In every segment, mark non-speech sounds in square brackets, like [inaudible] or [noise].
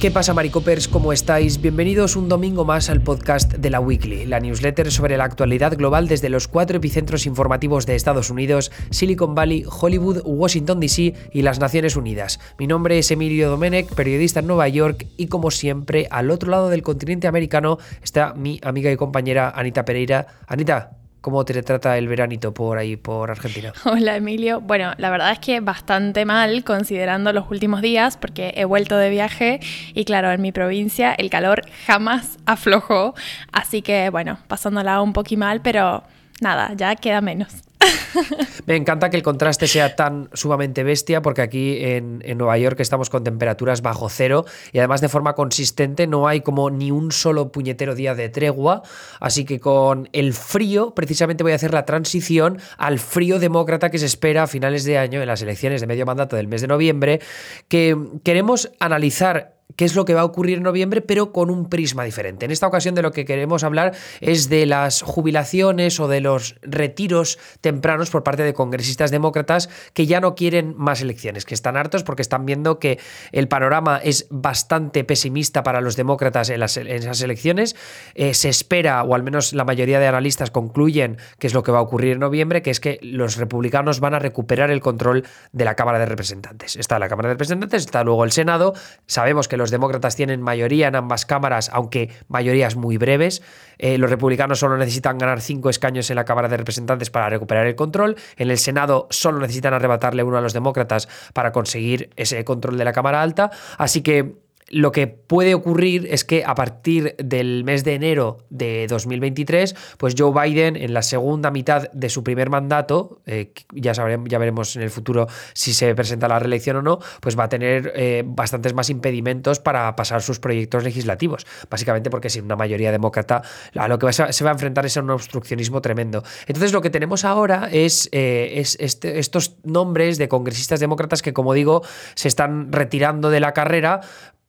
¿Qué pasa, Maricopers? ¿Cómo estáis? Bienvenidos un domingo más al podcast de la Weekly, la newsletter sobre la actualidad global desde los cuatro epicentros informativos de Estados Unidos, Silicon Valley, Hollywood, Washington DC y las Naciones Unidas. Mi nombre es Emilio Domenech, periodista en Nueva York, y como siempre, al otro lado del continente americano está mi amiga y compañera Anita Pereira. Anita, ¿Cómo te trata el veranito por ahí, por Argentina? [laughs] Hola Emilio. Bueno, la verdad es que bastante mal considerando los últimos días porque he vuelto de viaje y claro, en mi provincia el calor jamás aflojó. Así que bueno, pasándola un poquito mal, pero nada, ya queda menos. [laughs] Me encanta que el contraste sea tan sumamente bestia porque aquí en, Nueva York estamos con temperaturas bajo cero y además de forma consistente no hay como ni un solo puñetero día de tregua, así que con el frío precisamente voy a hacer la transición al frío demócrata que se espera a finales de año en las elecciones de medio mandato del mes de noviembre, que queremos analizar qué es lo que va a ocurrir en noviembre, pero con un prisma diferente. En esta ocasión de lo que queremos hablar es de las jubilaciones o de los retiros tempranos por parte de congresistas demócratas que ya no quieren más elecciones, que están hartos porque están viendo que el panorama es bastante pesimista para los demócratas en, esas elecciones. Eh, se espera, o al menos la mayoría de analistas concluyen que es lo que va a ocurrir en noviembre, que es que los republicanos van a recuperar el control de la Cámara de Representantes. Está la Cámara de Representantes, está luego el Senado. Sabemos que los demócratas tienen mayoría en ambas cámaras, aunque mayorías muy breves. Eh, los republicanos solo necesitan ganar cinco escaños en la Cámara de Representantes para recuperar el control. En el Senado solo necesitan arrebatarle uno a los demócratas para conseguir ese control de la Cámara Alta. Así que lo que puede ocurrir es que a partir del mes de enero de 2023, pues Joe Biden en la segunda mitad de su primer mandato, eh, ya, sabremos, ya veremos en el futuro si se presenta la reelección o no, pues va a tener eh, bastantes más impedimentos para pasar sus proyectos legislativos, básicamente porque sin una mayoría demócrata a lo que se va a enfrentar es a un obstruccionismo tremendo. Entonces lo que tenemos ahora es, eh, es este, estos nombres de congresistas demócratas que, como digo, se están retirando de la carrera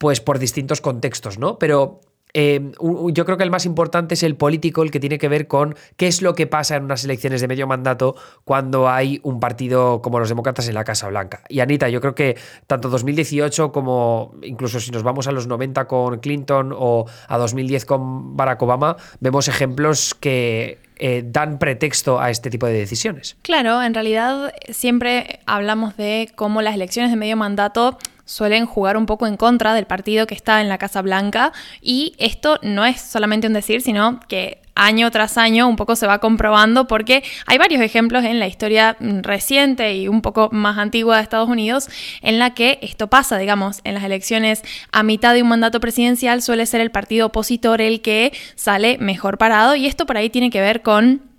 pues por distintos contextos, ¿no? Pero eh, yo creo que el más importante es el político, el que tiene que ver con qué es lo que pasa en unas elecciones de medio mandato cuando hay un partido como los demócratas en la Casa Blanca. Y Anita, yo creo que tanto 2018 como incluso si nos vamos a los 90 con Clinton o a 2010 con Barack Obama, vemos ejemplos que eh, dan pretexto a este tipo de decisiones. Claro, en realidad siempre hablamos de cómo las elecciones de medio mandato suelen jugar un poco en contra del partido que está en la Casa Blanca. Y esto no es solamente un decir, sino que año tras año un poco se va comprobando porque hay varios ejemplos en la historia reciente y un poco más antigua de Estados Unidos en la que esto pasa, digamos, en las elecciones. A mitad de un mandato presidencial suele ser el partido opositor el que sale mejor parado y esto por ahí tiene que ver con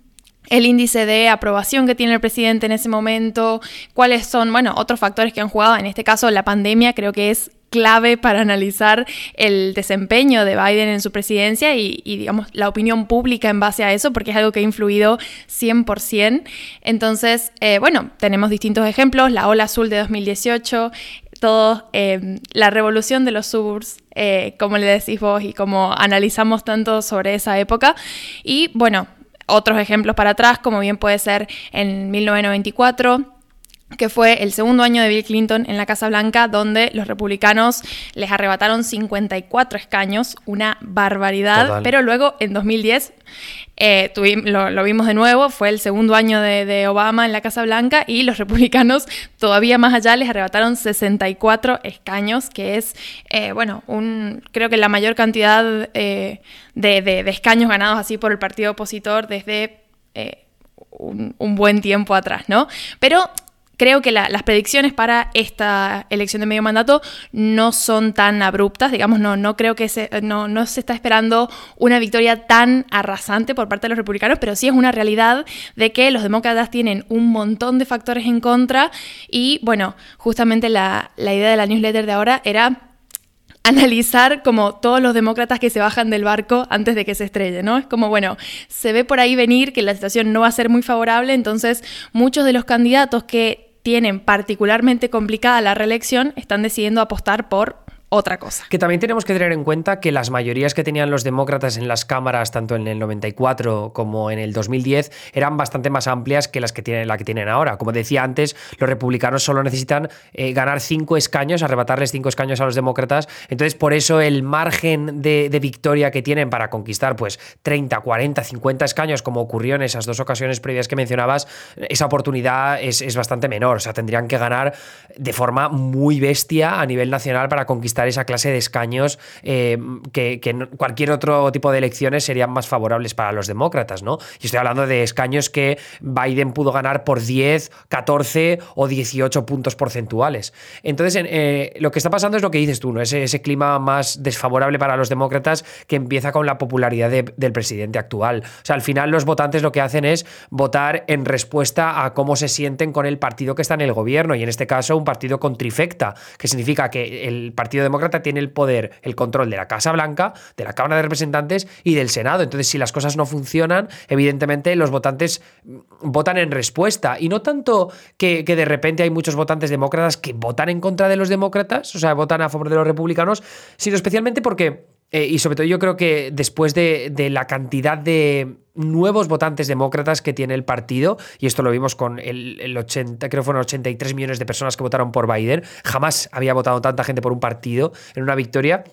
el índice de aprobación que tiene el presidente en ese momento, cuáles son, bueno, otros factores que han jugado, en este caso la pandemia creo que es clave para analizar el desempeño de Biden en su presidencia y, digamos, la opinión pública en base a eso, porque es algo que ha influido 100%. Entonces, eh, bueno, tenemos distintos ejemplos, la ola azul de 2018, todo, eh, la revolución de los suburbs, eh, como le decís vos y como analizamos tanto sobre esa época. Y bueno, otros ejemplos para atrás, como bien puede ser en 1994 que fue el segundo año de Bill Clinton en la Casa Blanca, donde los republicanos les arrebataron 54 escaños, una barbaridad, pero luego en 2010 eh, lo, vimos de nuevo, fue el segundo año de, Obama en la Casa Blanca y los republicanos todavía más allá les arrebataron 64 escaños, que es, eh, bueno, un, creo que la mayor cantidad eh, de, escaños ganados así por el partido opositor desde... Un, un, buen tiempo atrás, ¿no? Pero creo que las predicciones para esta elección de medio mandato no son tan abruptas, digamos, no, no creo que no, no se está esperando una victoria tan arrasante por parte de los republicanos, pero sí es una realidad de que los demócratas tienen un montón de factores en contra y bueno, justamente la, la idea de la newsletter de ahora era analizar como todos los demócratas que se bajan del barco antes de que se estrelle, ¿no? Es como, bueno, se ve por ahí venir que la situación no va a ser muy favorable, entonces muchos de los candidatos que tienen particularmente complicada la reelección están decidiendo apostar por otra cosa. Que también tenemos que tener en cuenta que las mayorías que tenían los demócratas en las cámaras, tanto en el 94 como en el 2010, eran bastante más amplias que las que tienen, la que tienen ahora. Como decía antes, los republicanos solo necesitan eh, ganar cinco escaños, arrebatarles cinco escaños a los demócratas. Entonces, por eso el margen de, victoria que tienen para conquistar pues 30, 40, 50 escaños, como ocurrió en esas dos ocasiones previas que mencionabas, esa oportunidad es, es bastante menor. O sea, tendrían que ganar de forma muy bestia a nivel nacional para conquistar esa clase de escaños eh, que, cualquier otro tipo de elecciones serían más favorables para los demócratas, ¿no? Y estoy hablando de escaños que Biden pudo ganar por 10, 14 o 18 puntos porcentuales. Entonces, eh, lo que está pasando es lo que dices tú, ¿no? Ese, clima más desfavorable para los demócratas que empieza con la popularidad del presidente actual. O sea, al final los votantes lo que hacen es votar en respuesta a cómo se sienten con el partido que está en el gobierno, y en este caso un partido con trifecta, que significa que el Partido Demócrata tiene el poder, el control de la Casa Blanca, de la Cámara de Representantes y del Senado. Entonces, si las cosas no funcionan, evidentemente los votantes mm, votan en respuesta. Y no tanto que, de repente hay muchos votantes demócratas que votan en contra de los demócratas, o sea, votan a favor de los republicanos, sino especialmente porque eh, y sobre todo yo creo que después de, de, la cantidad de nuevos votantes demócratas que tiene el partido, y esto lo vimos con el, el 80, creo fueron 83 millones de personas que votaron por Biden, jamás había votado tanta gente por un partido en una victoria,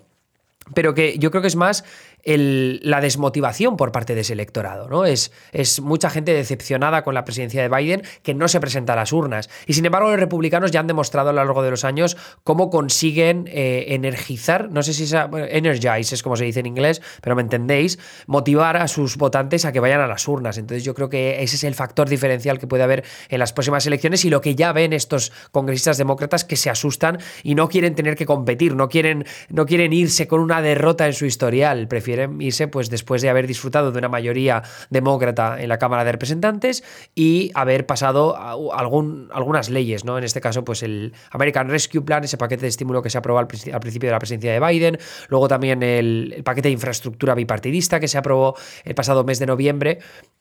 pero que yo creo que es más la desmotivación por parte de ese electorado. ¿no? Es, es mucha gente decepcionada con la presidencia de Biden que no se presenta a las urnas. Y sin embargo, los republicanos ya han demostrado a lo largo de los años cómo consiguen eh, energizar, no sé si es energize es como se dice en inglés, pero me entendéis, motivar a sus votantes a que vayan a las urnas. Entonces yo creo que ese es el factor diferencial que puede haber en las próximas elecciones y lo que ya ven estos congresistas demócratas que se asustan y no quieren tener que competir, no quieren, no quieren irse con una derrota en su historial, prefieren irse pues después de haber disfrutado de una mayoría demócrata en la Cámara de Representantes y haber pasado algún, algunas leyes, ¿no? En este caso, pues el American Rescue Plan, ese paquete de estímulo que se aprobó al, principio de la presidencia de Biden, luego también el, paquete de infraestructura bipartidista que se aprobó el pasado mes de noviembre.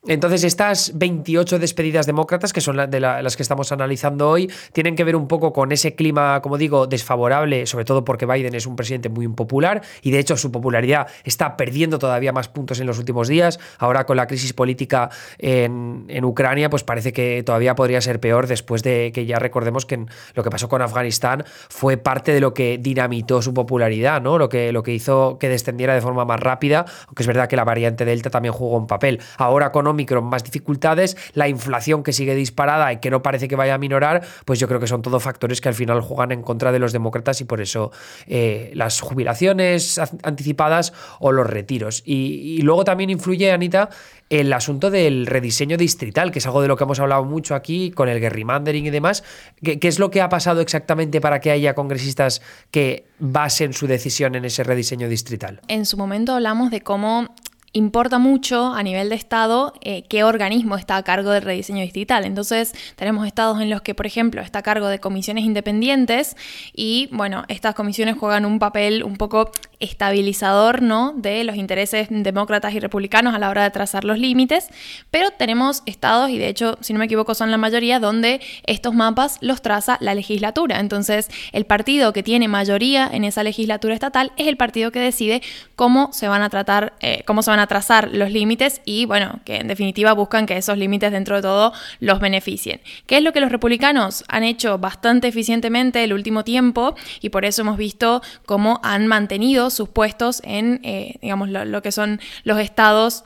Entonces, estas 28 despedidas demócratas, que son las que estamos analizando hoy, tienen que ver un poco con ese clima, como digo, desfavorable, sobre todo porque Biden es un presidente muy impopular y de hecho su popularidad está perdiendo todavía más puntos en los últimos días. Ahora con la crisis política en, Ucrania, pues parece que todavía podría ser peor después de que ya recordemos que lo que pasó con Afganistán fue parte de lo que dinamitó su popularidad, ¿no? Lo que, lo que hizo que descendiera de forma más rápida, aunque es verdad que la variante Delta también jugó un papel. Ahora con Omicron más dificultades, la inflación que sigue disparada y que no parece que vaya a minorar, pues yo creo que son todos factores que al final juegan en contra de los demócratas y por eso eh, las jubilaciones anticipadas o los retiros. Y, luego también influye, Anita, el asunto del rediseño distrital, que es algo de lo que hemos hablado mucho aquí con el gerrymandering y demás. ¿Qué, es lo que ha pasado exactamente para que haya congresistas que basen su decisión en ese rediseño distrital? En su momento hablamos de cómo importa mucho a nivel de estado eh, qué organismo está a cargo del rediseño distrital. Entonces, tenemos estados en los que, por ejemplo, está a cargo de comisiones independientes y, bueno, estas comisiones juegan un papel un poco estabilizador ¿no? de los intereses demócratas y republicanos a la hora de trazar los límites, pero tenemos estados, y de hecho, si no me equivoco, son la mayoría, donde estos mapas los traza la legislatura. Entonces, el partido que tiene mayoría en esa legislatura estatal es el partido que decide cómo se van a tratar, eh, cómo se van a trazar los límites y, bueno, que en definitiva buscan que esos límites dentro de todo los beneficien. ¿Qué es lo que los republicanos han hecho bastante eficientemente el último tiempo? Y por eso hemos visto cómo han mantenido sus puestos en, eh, digamos, lo, que son los estados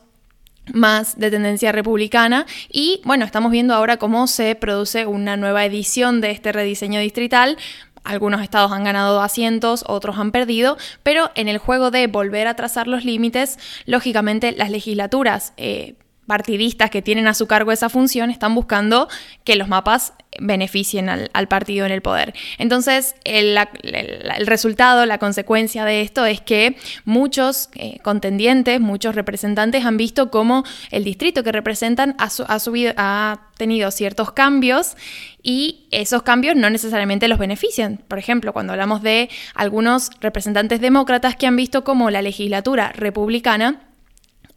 más de tendencia republicana y bueno, estamos viendo ahora cómo se produce una nueva edición de este rediseño distrital. Algunos estados han ganado asientos, otros han perdido, pero en el juego de volver a trazar los límites, lógicamente las legislaturas eh, partidistas que tienen a su cargo esa función están buscando que los mapas beneficien al, partido en el poder. Entonces, el, resultado, la consecuencia de esto es que muchos eh, contendientes, muchos representantes han visto cómo el distrito que representan ha, subido, ha tenido ciertos cambios y esos cambios no necesariamente los benefician. Por ejemplo, cuando hablamos de algunos representantes demócratas que han visto cómo la legislatura republicana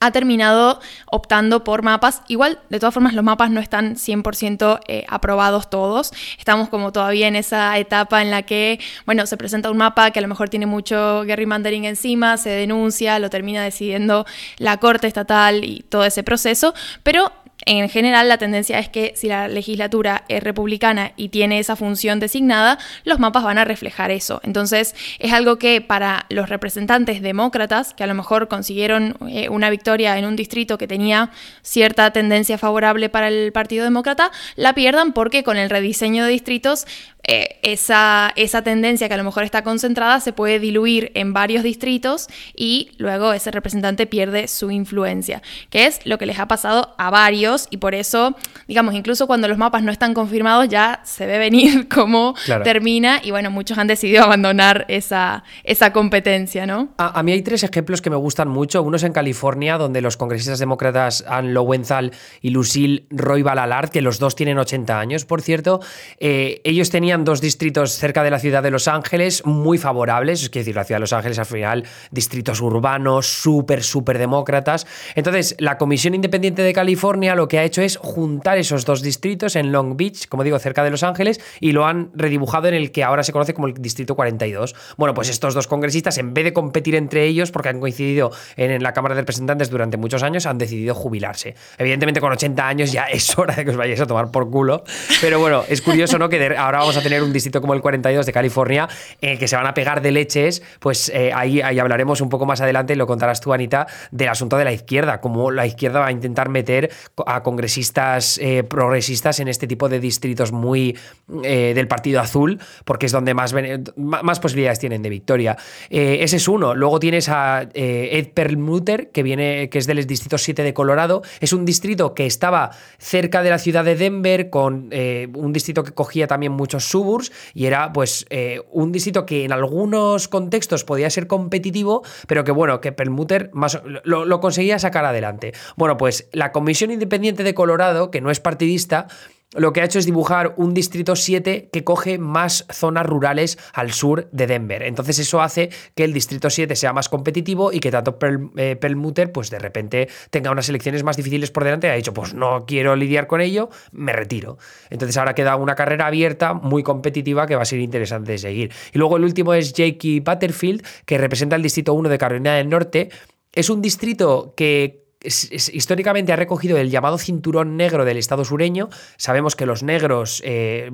ha terminado optando por mapas. Igual, de todas formas, los mapas no están 100% eh, aprobados todos. Estamos como todavía en esa etapa en la que, bueno, se presenta un mapa que a lo mejor tiene mucho gerrymandering encima, se denuncia, lo termina decidiendo la Corte Estatal y todo ese proceso, pero en general la tendencia es que si la legislatura es republicana y tiene esa función designada, los mapas van a reflejar eso. Entonces es algo que para los representantes demócratas, que a lo mejor consiguieron eh, una victoria en un distrito que tenía cierta tendencia favorable para el Partido Demócrata, la pierdan porque con el rediseño de distritos eh, esa, esa tendencia que a lo mejor está concentrada se puede diluir en varios distritos y luego ese representante pierde su influencia, que es lo que les ha pasado a varios y por eso, digamos, incluso cuando los mapas no están confirmados ya se ve venir [laughs] cómo termina y bueno, muchos han decidido abandonar esa, esa competencia, ¿no? A, mí hay tres ejemplos que me gustan mucho. Uno es en California, donde los congresistas demócratas Ann Lowenthal y Lucille Roy Balalard, que los dos tienen 80 años, por cierto, eh, ellos tenían dos distritos cerca de la ciudad de Los Ángeles muy favorables, es decir, la ciudad de Los Ángeles al final, distritos urbanos súper, súper demócratas. Entonces, la Comisión Independiente de California lo que ha hecho es juntar esos dos distritos en Long Beach, como digo, cerca de Los Ángeles, y lo han redibujado en el que ahora se conoce como el Distrito 42. Bueno, pues estos dos congresistas, en vez de competir entre ellos, porque han coincidido en, la Cámara de Representantes durante muchos años, han decidido jubilarse. Evidentemente, con 80 años ya [laughs] es hora de que os vayáis a tomar por culo, pero bueno, es curioso, ¿no? Que ahora vamos a tener un distrito como el 42 de California, eh, que se van a pegar de leches, pues eh, ahí, ahí hablaremos un poco más adelante, y lo contarás tú, Anita, del asunto de la izquierda, cómo la izquierda va a intentar meter a congresistas eh, progresistas en este tipo de distritos muy del Partido Azul, porque es donde más, más posibilidades tienen de victoria. ese es uno. Luego tienes a Ed Perlmutter, que viene, que es del distrito 7 de Colorado. Es un distrito que estaba cerca de la ciudad de Denver, con un distrito que cogía también muchos suburbs y era pues eh, un distrito que en algunos contextos podía ser competitivo, pero que bueno, que Perlmutter más, lo, lo conseguía sacar adelante. Bueno, pues la Comisión Independiente de Colorado, que no es partidista, lo que ha hecho es dibujar un distrito 7 que coge más zonas rurales al sur de Denver. Entonces eso hace que el distrito 7 sea más competitivo y que tanto eh, Perlmutter pues de repente tenga unas elecciones más difíciles por delante ha dicho pues no quiero lidiar con ello, me retiro. Entonces ahora queda una carrera abierta muy competitiva que va a ser interesante de seguir. Y luego el último es Jakey Butterfield que representa el distrito 1 de Carolina del Norte. Es un distrito que históricamente ha recogido el llamado cinturón negro del Estado sureño. Sabemos que los negros eh,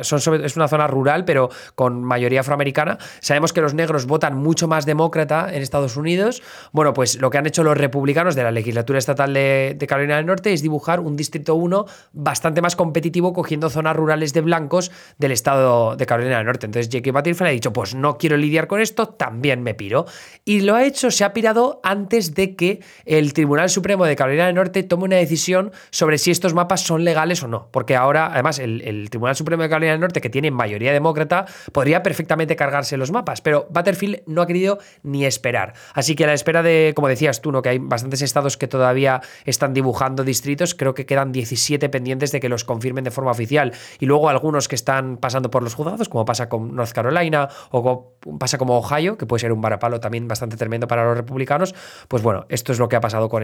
es una zona rural, pero con mayoría afroamericana. Sabemos que los negros votan mucho más demócrata en Estados Unidos. Bueno, pues lo que han hecho los republicanos de la legislatura estatal de, Carolina del Norte es dibujar un distrito 1 bastante más competitivo, cogiendo zonas rurales de blancos del estado de Carolina del Norte. Entonces, Jake Butterfield ha dicho: Pues no quiero lidiar con esto, también me piro. Y lo ha hecho, se ha pirado antes de que el Tribunal Supremo de Carolina del Norte tome una decisión sobre si estos mapas son legales o no. Porque ahora, además, el, Tribunal Supremo de Carolina del Norte, que tiene mayoría demócrata, podría perfectamente cargarse los mapas. Pero Butterfield no ha querido ni esperar. Así que a la espera de, como decías tú, ¿no? que hay bastantes estados que todavía están dibujando distritos, creo que quedan 17 pendientes de que los confirmen de forma oficial. Y luego algunos que están pasando por los juzgados, como pasa con North Carolina o pasa como Ohio, que puede ser un varapalo también bastante tremendo para los republicanos. Pues bueno, esto es lo que ha pasado con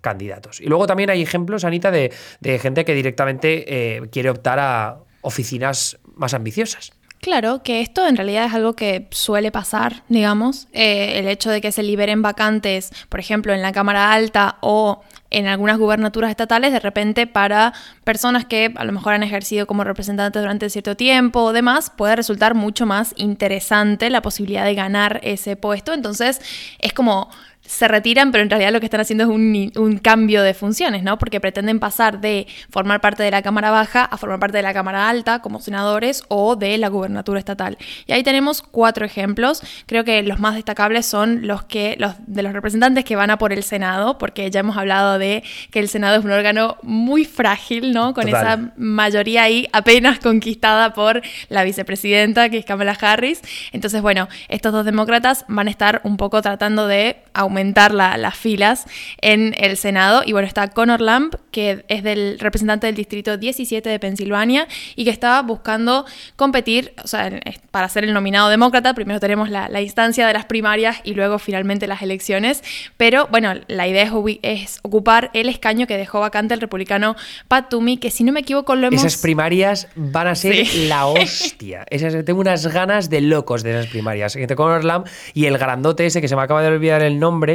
candidatos. Y luego también hay ejemplos, Anita, de, gente que directamente eh, quiere optar a oficinas más ambiciosas. Claro, que esto en realidad es algo que suele pasar, digamos. Eh, el hecho de que se liberen vacantes, por ejemplo, en la Cámara Alta o en algunas gubernaturas estatales, de repente para personas que a lo mejor han ejercido como representantes durante cierto tiempo o demás, puede resultar mucho más interesante la posibilidad de ganar ese puesto. Entonces, es como se retiran, pero en realidad lo que están haciendo es un, cambio de funciones, ¿no? Porque pretenden pasar de formar parte de la Cámara Baja a formar parte de la Cámara Alta como senadores o de la gubernatura estatal. Y ahí tenemos cuatro ejemplos. Creo que los más destacables son los que los de los representantes que van a por el Senado, porque ya hemos hablado de que el Senado es un órgano muy frágil, ¿no? Con esa mayoría ahí apenas conquistada por la vicepresidenta, que es Kamala Harris. Entonces, bueno, estos dos demócratas van a estar un poco tratando de aumentar aumentar las filas en el Senado. Y bueno, está Conor Lamb, que es del representante del distrito 17 de Pensilvania y que estaba buscando competir, o sea, para ser el nominado demócrata, primero tenemos la, instancia de las primarias y luego finalmente las elecciones, pero bueno, la idea es, ocupar el escaño que dejó vacante el republicano Pat Toomey, que si no me equivoco lo hemos... Esas primarias van a ser la hostia. [laughs] Esas, tengo unas ganas de locos de esas primarias. Conor Lamb y el grandote ese que se me acaba de olvidar el nombre,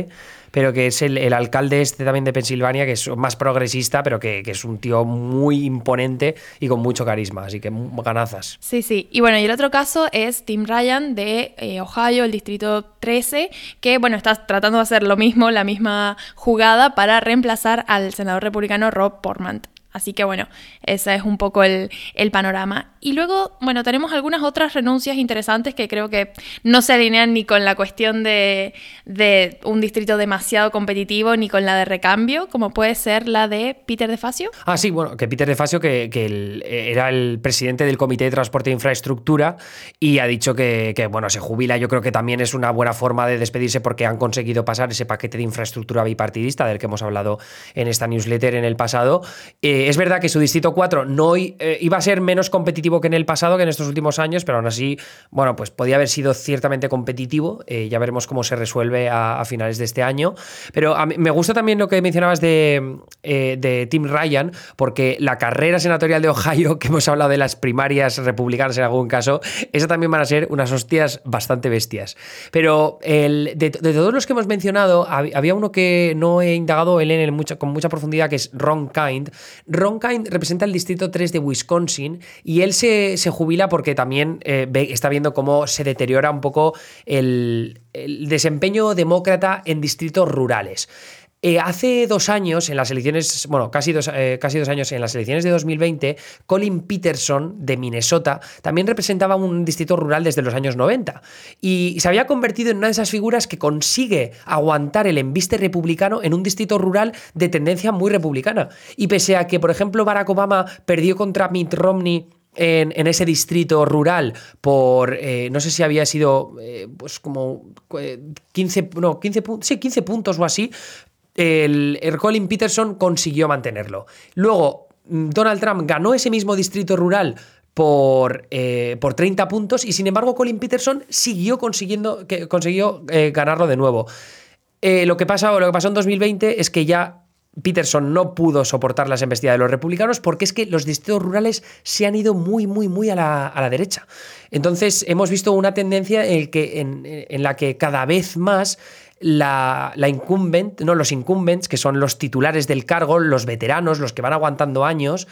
pero que es el, alcalde este también de Pensilvania, que es más progresista, pero que, es un tío muy imponente y con mucho carisma, así que ganazas. Sí, sí. Y bueno, y el otro caso es Tim Ryan de eh, Ohio, el distrito 13, que bueno, está tratando de hacer lo mismo, la misma jugada para reemplazar al senador republicano Rob Portman. Así que bueno, ese es un poco el, panorama. Y luego, bueno, tenemos algunas otras renuncias interesantes que creo que no se alinean ni con la cuestión de, un distrito demasiado competitivo ni con la de recambio, como puede ser la de Peter De Facio. Ah, sí, bueno, que Peter De Facio, que, era el presidente del Comité de Transporte e Infraestructura y ha dicho que, bueno, se jubila. Yo creo que también es una buena forma de despedirse porque han conseguido pasar ese paquete de infraestructura bipartidista del que hemos hablado en esta newsletter en el pasado. Eh, es verdad que su Distrito 4 no eh, iba a ser menos competitivo que en el pasado, que en estos últimos años, pero aún así, bueno, pues podía haber sido ciertamente competitivo. Eh, ya veremos cómo se resuelve a, finales de este año. Pero me gusta también lo que mencionabas de, eh, de Tim Ryan, porque la carrera senatorial de Ohio, [laughs] que hemos hablado de las primarias republicanas en algún caso, esa también van a ser unas hostias bastante bestias. Pero el, de, todos los que hemos mencionado, había uno que no he indagado él en mucha, con mucha profundidad, que es Ron Kind. Ron Kind representa el distrito 3 de Wisconsin y él se, jubila porque también eh, está viendo cómo se deteriora un poco el, el desempeño demócrata en distritos rurales. Eh, hace dos años, en las elecciones, bueno, casi dos, eh, casi dos años, en las elecciones de 2020, Colin Peterson de Minnesota también representaba un distrito rural desde los años 90 y se había convertido en una de esas figuras que consigue aguantar el embiste republicano en un distrito rural de tendencia muy republicana. Y pese a que, por ejemplo, Barack Obama perdió contra Mitt Romney en, ese distrito rural por, eh, no sé si había sido, pues como 15, no, 15, sí, 15 puntos o así, el, Colin Peterson consiguió mantenerlo. Luego, mm, Donald Trump ganó ese mismo distrito rural por, eh, por 30 puntos y sin embargo Colin Peterson siguió consiguiendo, que, consiguió eh, ganarlo de nuevo. Eh, lo, que pasó, lo que pasó en 2020 es que ya Peterson no pudo soportar las embestidas de los republicanos porque es que los distritos rurales se han ido muy, muy, muy a la, derecha. Entonces hemos visto una tendencia en, que, en la que cada vez más la, la, incumbent, no, los incumbents, que son los titulares del cargo, los veteranos, los que van aguantando años,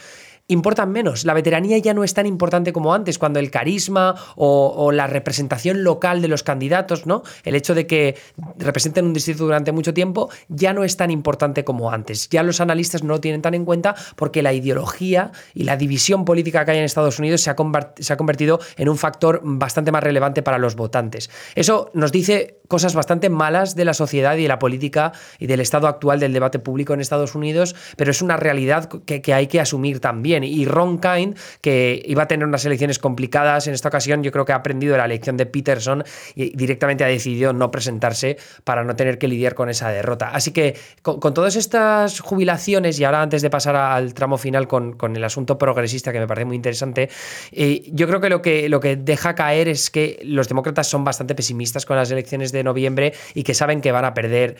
importan menos. La veteranía ya no es tan importante como antes, cuando el carisma o, la representación local de los candidatos, ¿no? El hecho de que representen un distrito durante mucho tiempo ya no es tan importante como antes. Ya los analistas no lo tienen tan en cuenta porque la ideología y la división política que hay en Estados Unidos se ha, convertido en un factor bastante más relevante para los votantes. Eso nos dice cosas bastante malas de la sociedad y de la política y del estado actual del debate público en Estados Unidos, pero es una realidad que hay que asumir también. Y Ron Kind, que iba a tener unas elecciones complicadas en esta ocasión, yo creo que ha aprendido la lección de Peterson y directamente ha decidido no presentarse para no tener que lidiar con esa derrota. Así que con, todas estas jubilaciones, y ahora antes de pasar al tramo final con, el asunto progresista, que me parece muy interesante, eh, yo creo que lo, que lo que deja caer es que los demócratas son bastante pesimistas con las elecciones de noviembre y que saben que van a perder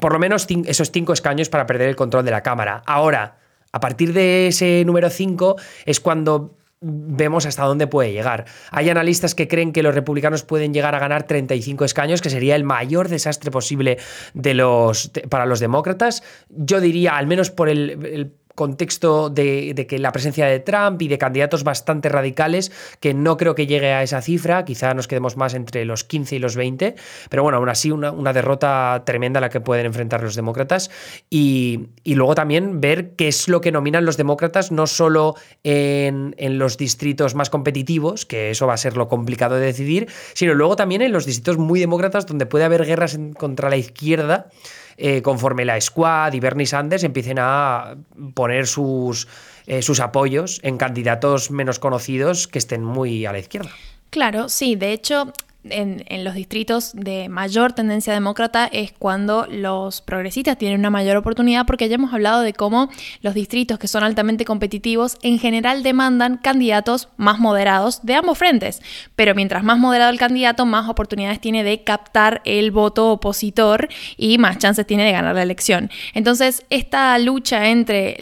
por lo menos esos cinco escaños para perder el control de la Cámara. Ahora, a partir de ese número 5 es cuando vemos hasta dónde puede llegar. Hay analistas que creen que los republicanos pueden llegar a ganar 35 escaños, que sería el mayor desastre posible de los, para los demócratas. Yo diría, al menos por el contexto de, que la presencia de Trump y de candidatos bastante radicales, que no creo que llegue a esa cifra, quizá nos quedemos más entre los 15 y los 20, pero bueno, aún así una, derrota tremenda la que pueden enfrentar los demócratas y, luego también ver qué es lo que nominan los demócratas, no solo en, en los distritos más competitivos, que eso va a ser lo complicado de decidir, sino luego también en los distritos muy demócratas donde puede haber guerras contra la izquierda. Eh, conforme la Squad y Bernie Sanders empiecen a poner sus, eh, sus apoyos en candidatos menos conocidos que estén muy a la izquierda. Claro, sí, de hecho, en, los distritos de mayor tendencia demócrata es cuando los progresistas tienen una mayor oportunidad porque ya hemos hablado de cómo los distritos que son altamente competitivos en general demandan candidatos más moderados de ambos frentes, pero mientras más moderado el candidato más oportunidades tiene de captar el voto opositor y más chances tiene de ganar la elección. Entonces esta lucha entre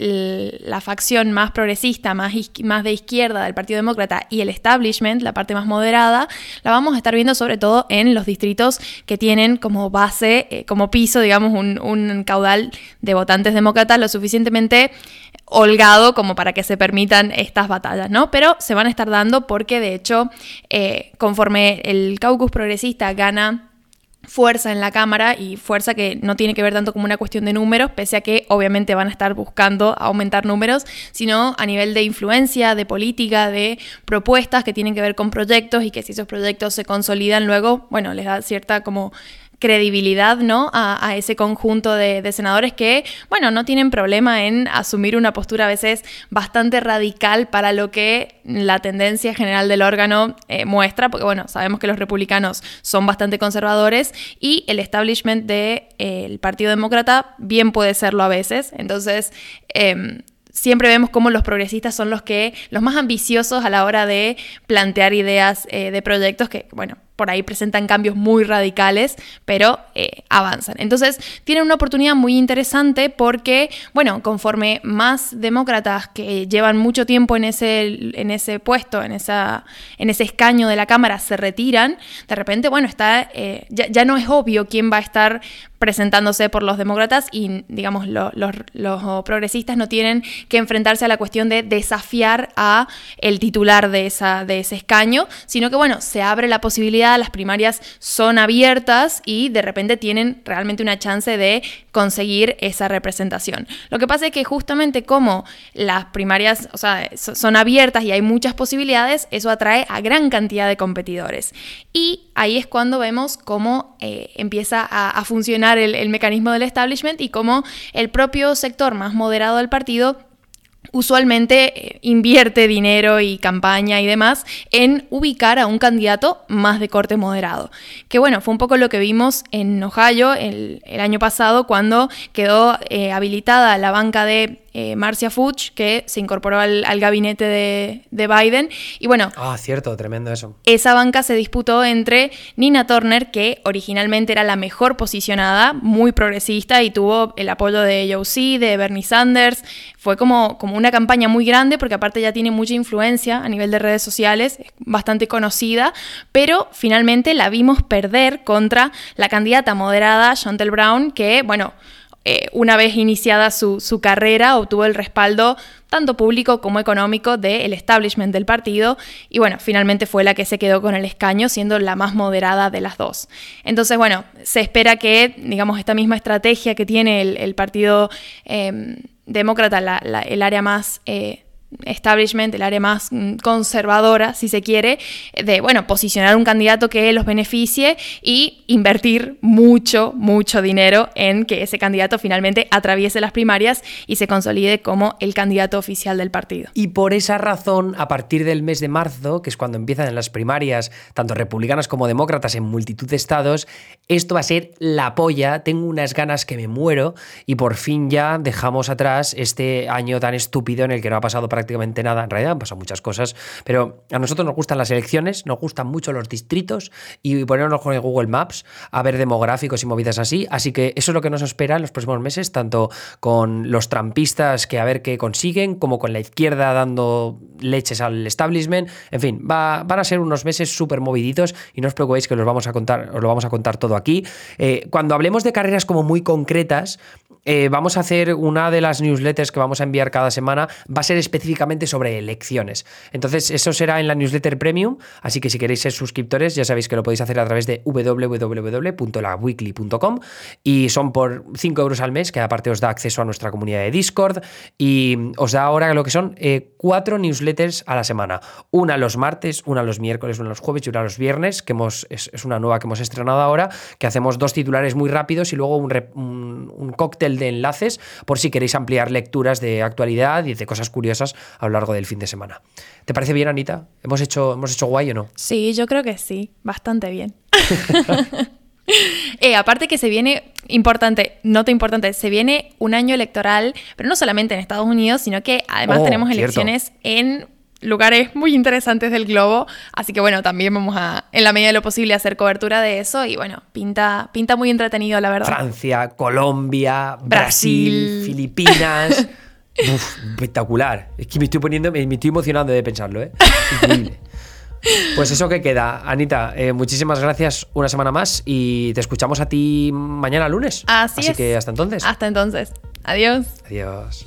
la facción más progresista, más, más de izquierda del Partido Demócrata y el establishment, la parte más moderada, la vamos a estar viendo sobre todo en los distritos que tienen como base, eh, como piso, digamos, un, caudal de votantes demócratas lo suficientemente holgado como para que se permitan estas batallas, ¿no? Pero se van a estar dando porque de hecho, eh, conforme el caucus progresista gana fuerza en la Cámara y fuerza que no tiene que ver tanto como una cuestión de números, pese a que obviamente van a estar buscando aumentar números, sino a nivel de influencia, de política, de propuestas que tienen que ver con proyectos y que si esos proyectos se consolidan luego, bueno, les da cierta como credibilidad ¿no? a, ese conjunto de, senadores que, bueno, no tienen problema en asumir una postura a veces bastante radical para lo que la tendencia general del órgano eh, muestra, porque, bueno, sabemos que los republicanos son bastante conservadores y el establishment del de, Partido Demócrata bien puede serlo a veces. Entonces, em, siempre vemos cómo los progresistas son los que los más ambiciosos a la hora de plantear ideas eh, de proyectos que, bueno, por ahí presentan cambios muy radicales, pero eh, avanzan. Entonces, tienen una oportunidad muy interesante porque, bueno, conforme más demócratas que llevan mucho tiempo en ese, en ese puesto, en, esa, en ese escaño de la Cámara, se retiran, de repente, bueno, está, eh, ya, no es obvio quién va a estar presentándose por los demócratas y, digamos, los, progresistas no tienen que enfrentarse a la cuestión de desafiar a el titular de, esa, de ese escaño, sino que, bueno, se abre la posibilidad las primarias son abiertas y de repente tienen realmente una chance de conseguir esa representación. Lo que pasa es que justamente como las primarias o sea, son abiertas y hay muchas posibilidades, eso atrae a gran cantidad de competidores. Y ahí es cuando vemos cómo eh, empieza a, funcionar el mecanismo del establishment y cómo el propio sector más moderado del partido usualmente eh, invierte dinero y campaña y demás en ubicar a un candidato más de corte moderado. Que bueno, fue un poco lo que vimos en Ohio el, año pasado cuando quedó eh, habilitada la banca de eh, Marcia Fuchs, que se incorporó al, gabinete de, Biden. Y bueno. Ah, cierto, tremendo eso. Esa banca se disputó entre Nina Turner, que originalmente era la mejor posicionada, muy progresista y tuvo el apoyo de Joe de Bernie Sanders. Fue como, como una campaña muy grande, porque aparte ya tiene mucha influencia a nivel de redes sociales, es bastante conocida, pero finalmente la vimos perder contra la candidata moderada, Chantel Brown, que, bueno, eh, una vez iniciada su, carrera, obtuvo el respaldo tanto público como económico del establishment del partido y bueno, finalmente fue la que se quedó con el escaño, siendo la más moderada de las dos. Entonces, bueno, se espera que, digamos, esta misma estrategia que tiene el, Partido em, Demócrata, el área más... Eh, establishment, el área más mm, conservadora, si se quiere, de, bueno, posicionar un candidato que los beneficie y invertir mucho, mucho dinero en que ese candidato finalmente atraviese las primarias y se consolide como el candidato oficial del partido. Y por esa razón, a partir del mes de marzo, que es cuando empiezan las primarias, tanto republicanas como demócratas en multitud de estados, esto va a ser la polla, tengo unas ganas que me muero y por fin ya dejamos atrás este año tan estúpido en el que no ha pasado para prácticamente nada. En realidad han pasado muchas cosas, pero a nosotros nos gustan las elecciones, nos gustan mucho los distritos y ponernos con el Google Maps a ver demográficos y movidas así. Así que eso es lo que nos espera en los próximos meses, tanto con los trampistas que a ver qué consiguen, como con la izquierda dando leches al establishment. En fin, va, van a ser unos meses súper moviditos y no os preocupéis que los vamos a contar, os lo vamos a contar todo aquí. Eh, cuando hablemos de carreras como muy concretas, eh, vamos a hacer una de las newsletters que vamos a enviar cada semana, va a ser específicamente sobre elecciones. Entonces, eso será en la newsletter premium, así que si queréis ser suscriptores, ya sabéis que lo podéis hacer a través de www.laweekly.com y son por 5 euros al mes, que aparte os da acceso a nuestra comunidad de Discord y os da ahora lo que son eh, cuatro newsletters a la semana. Una los martes, una los miércoles, una los jueves y una los viernes, que hemos, es, una nueva que hemos estrenado ahora, que hacemos dos titulares muy rápidos y luego un cóctel de enlaces por si queréis ampliar lecturas de actualidad y de cosas curiosas a lo largo del fin de semana. ¿Te parece bien, Anita? ¿Hemos hecho, hemos hecho guay o no? Sí, yo creo que sí, bastante bien. [laughs] Eh, aparte que se viene, importante, nota importante, se viene un año electoral, pero no solamente en Estados Unidos, sino que además Oh, tenemos cierto. elecciones en lugares muy interesantes del globo. Así que bueno, también vamos a, en la medida de lo posible, hacer cobertura de eso. Y bueno, pinta, pinta muy entretenido, la verdad. Francia, Colombia, Brasil, Brasil. Filipinas. [laughs] Uf, espectacular. Es que me estoy poniendo, me, me estoy emocionando de pensarlo, ¿eh? Increíble. [laughs] Pues eso que queda. Anita, eh, muchísimas gracias una semana más y te escuchamos a ti mañana lunes. Así, es. que hasta entonces. Hasta entonces. Adiós. Adiós.